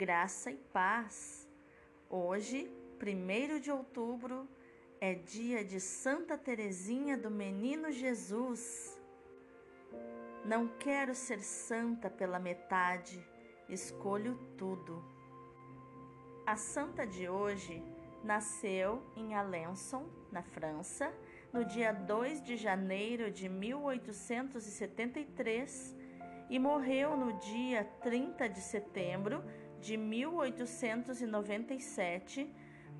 graça e paz. Hoje, 1 de outubro, é dia de Santa Teresinha do Menino Jesus. Não quero ser santa pela metade, escolho tudo. A santa de hoje nasceu em Alençon, na França, no dia 2 de janeiro de 1873 e morreu no dia 30 de setembro de 1897,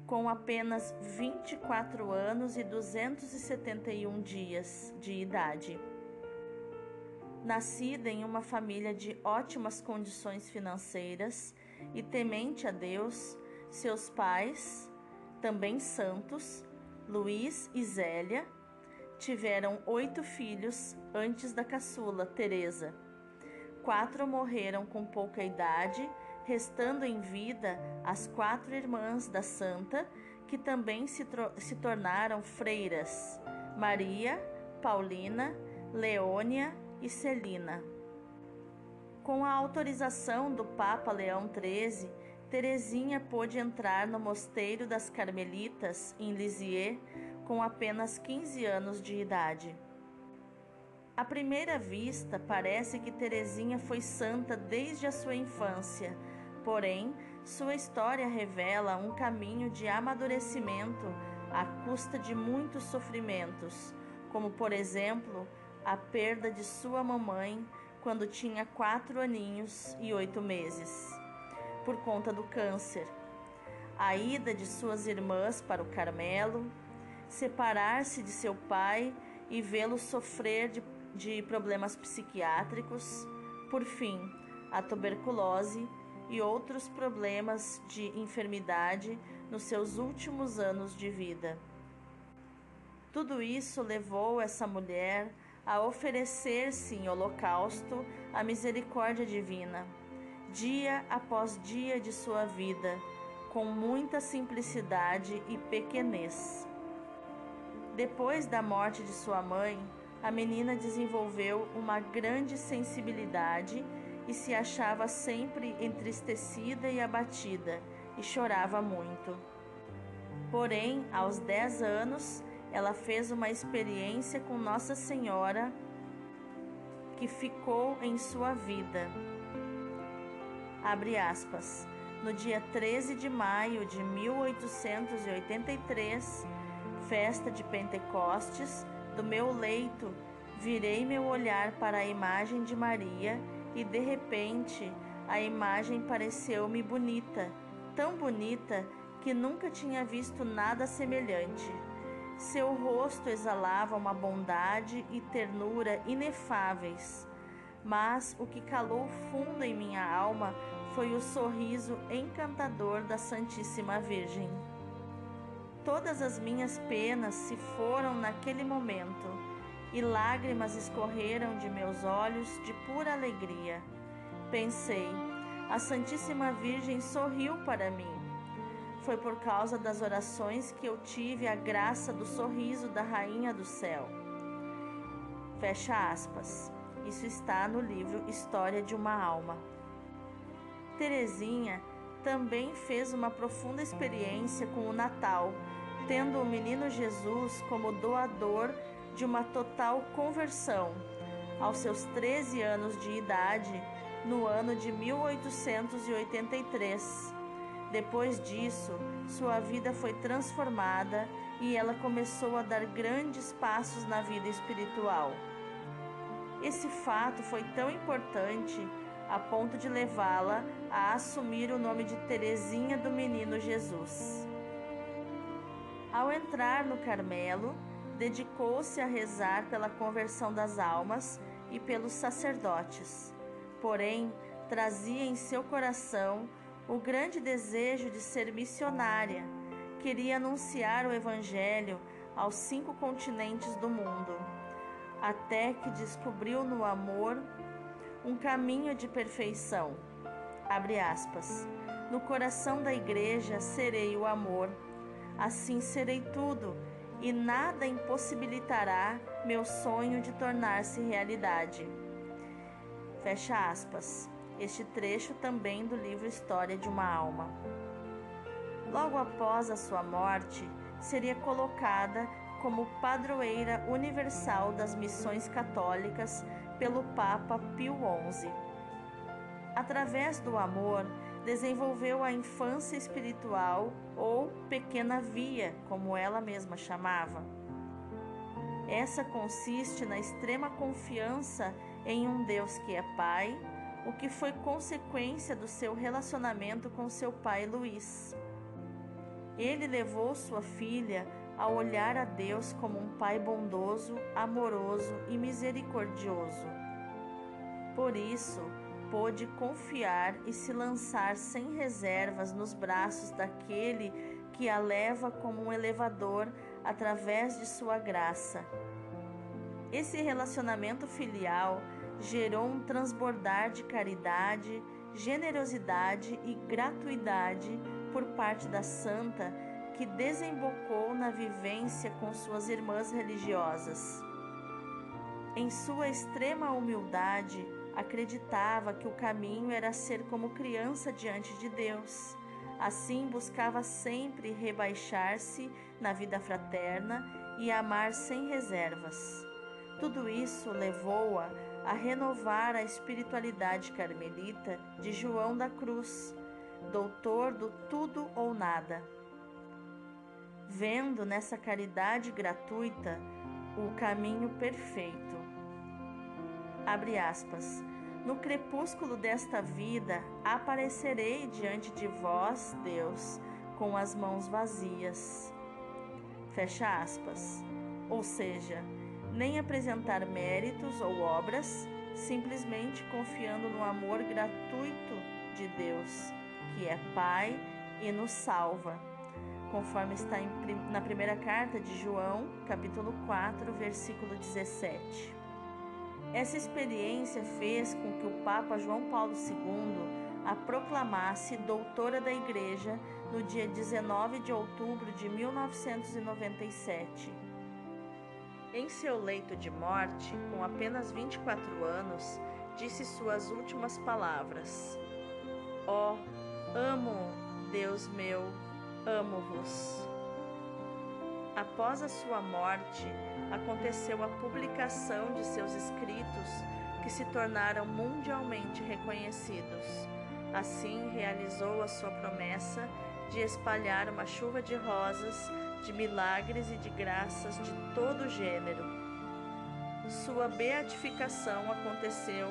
com apenas 24 anos e 271 dias de idade. Nascida em uma família de ótimas condições financeiras e temente a Deus, seus pais, também santos, Luiz e Zélia, tiveram oito filhos antes da caçula, Teresa Quatro morreram com pouca idade, restando em vida as quatro irmãs da santa, que também se, se tornaram freiras: Maria, Paulina, Leônia e Celina. Com a autorização do Papa Leão XIII, Teresinha pôde entrar no mosteiro das Carmelitas, em Lisieux, com apenas 15 anos de idade. À primeira vista, parece que Teresinha foi santa desde a sua infância, porém, sua história revela um caminho de amadurecimento à custa de muitos sofrimentos, como, por exemplo, a perda de sua mamãe quando tinha quatro aninhos e oito meses, por conta do câncer, a ida de suas irmãs para o Carmelo, separar-se de seu pai e vê-lo sofrer de de problemas psiquiátricos, por fim, a tuberculose e outros problemas de enfermidade nos seus últimos anos de vida. Tudo isso levou essa mulher a oferecer-se em holocausto à misericórdia divina, dia após dia de sua vida, com muita simplicidade e pequenez. Depois da morte de sua mãe, a menina desenvolveu uma grande sensibilidade e se achava sempre entristecida e abatida e chorava muito. Porém, aos 10 anos, ela fez uma experiência com Nossa Senhora que ficou em sua vida. Abre aspas. No dia 13 de maio de 1883, festa de Pentecostes, do meu leito, virei meu olhar para a imagem de Maria e de repente a imagem pareceu-me bonita, tão bonita que nunca tinha visto nada semelhante. Seu rosto exalava uma bondade e ternura inefáveis, mas o que calou fundo em minha alma foi o sorriso encantador da Santíssima Virgem. Todas as minhas penas se foram naquele momento, e lágrimas escorreram de meus olhos de pura alegria. Pensei, a Santíssima Virgem sorriu para mim. Foi por causa das orações que eu tive a graça do sorriso da Rainha do Céu. Fecha aspas. Isso está no livro História de uma Alma. Terezinha também fez uma profunda experiência com o Natal, tendo o menino Jesus como doador de uma total conversão. Aos seus 13 anos de idade, no ano de 1883. Depois disso, sua vida foi transformada e ela começou a dar grandes passos na vida espiritual. Esse fato foi tão importante a ponto de levá-la a assumir o nome de Teresinha do Menino Jesus. Ao entrar no Carmelo, dedicou-se a rezar pela conversão das almas e pelos sacerdotes. Porém, trazia em seu coração o grande desejo de ser missionária. Queria anunciar o Evangelho aos cinco continentes do mundo, até que descobriu no amor um caminho de perfeição. Abre aspas. No coração da igreja serei o amor, assim serei tudo, e nada impossibilitará meu sonho de tornar-se realidade. Fecha aspas. este trecho também do livro História de uma Alma. Logo após a sua morte, seria colocada como padroeira universal das missões católicas pelo Papa Pio XI. Através do amor, desenvolveu a infância espiritual ou pequena via, como ela mesma chamava. Essa consiste na extrema confiança em um Deus que é Pai, o que foi consequência do seu relacionamento com seu pai Luís. Ele levou sua filha a olhar a Deus como um pai bondoso, amoroso e misericordioso. Por isso, pôde confiar e se lançar sem reservas nos braços daquele que a leva como um elevador através de sua graça. Esse relacionamento filial gerou um transbordar de caridade, generosidade e gratuidade por parte da santa que desembocou na vivência com suas irmãs religiosas. Em sua extrema humildade, acreditava que o caminho era ser como criança diante de Deus. Assim, buscava sempre rebaixar-se na vida fraterna e amar sem reservas. Tudo isso levou-a a renovar a espiritualidade carmelita de João da Cruz, doutor do tudo ou nada. Vendo nessa caridade gratuita o caminho perfeito. Abre aspas. No crepúsculo desta vida aparecerei diante de vós, Deus, com as mãos vazias. Fecha aspas. Ou seja, nem apresentar méritos ou obras, simplesmente confiando no amor gratuito de Deus, que é Pai e nos salva, conforme está na primeira carta de João, capítulo 4, versículo 17. Essa experiência fez com que o Papa João Paulo II a proclamasse doutora da Igreja no dia 19 de outubro de 1997. Em seu leito de morte, com apenas 24 anos, disse suas últimas palavras: Ó, oh, amo, Deus meu, amo-vos. Após a sua morte, aconteceu a publicação de seus escritos, que se tornaram mundialmente reconhecidos. Assim, realizou a sua promessa de espalhar uma chuva de rosas de milagres e de graças de todo gênero. Sua beatificação aconteceu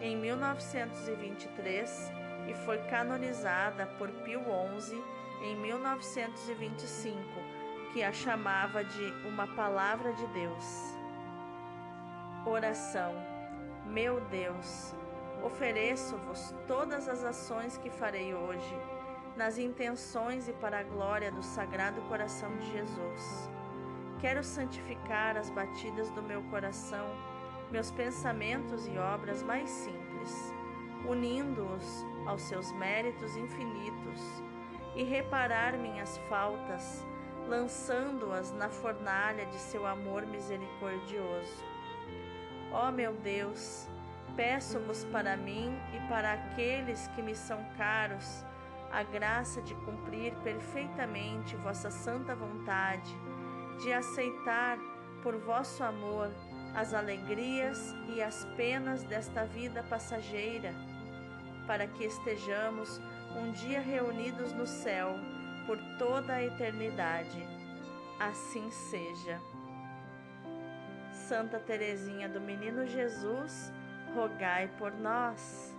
em 1923 e foi canonizada por Pio XI em 1925, que a chamava de uma palavra de Deus. Oração. Meu Deus, ofereço-vos todas as ações que farei hoje nas intenções e para a glória do Sagrado Coração de Jesus. Quero santificar as batidas do meu coração, meus pensamentos e obras mais simples, unindo-os aos seus méritos infinitos, e reparar minhas faltas, lançando-as na fornalha de seu amor misericordioso. Ó meu Deus, peço-vos para mim e para aqueles que me são caros, a graça de cumprir perfeitamente vossa santa vontade, de aceitar por vosso amor as alegrias e as penas desta vida passageira, para que estejamos um dia reunidos no céu por toda a eternidade. Assim seja. Santa Teresinha do Menino Jesus, rogai por nós.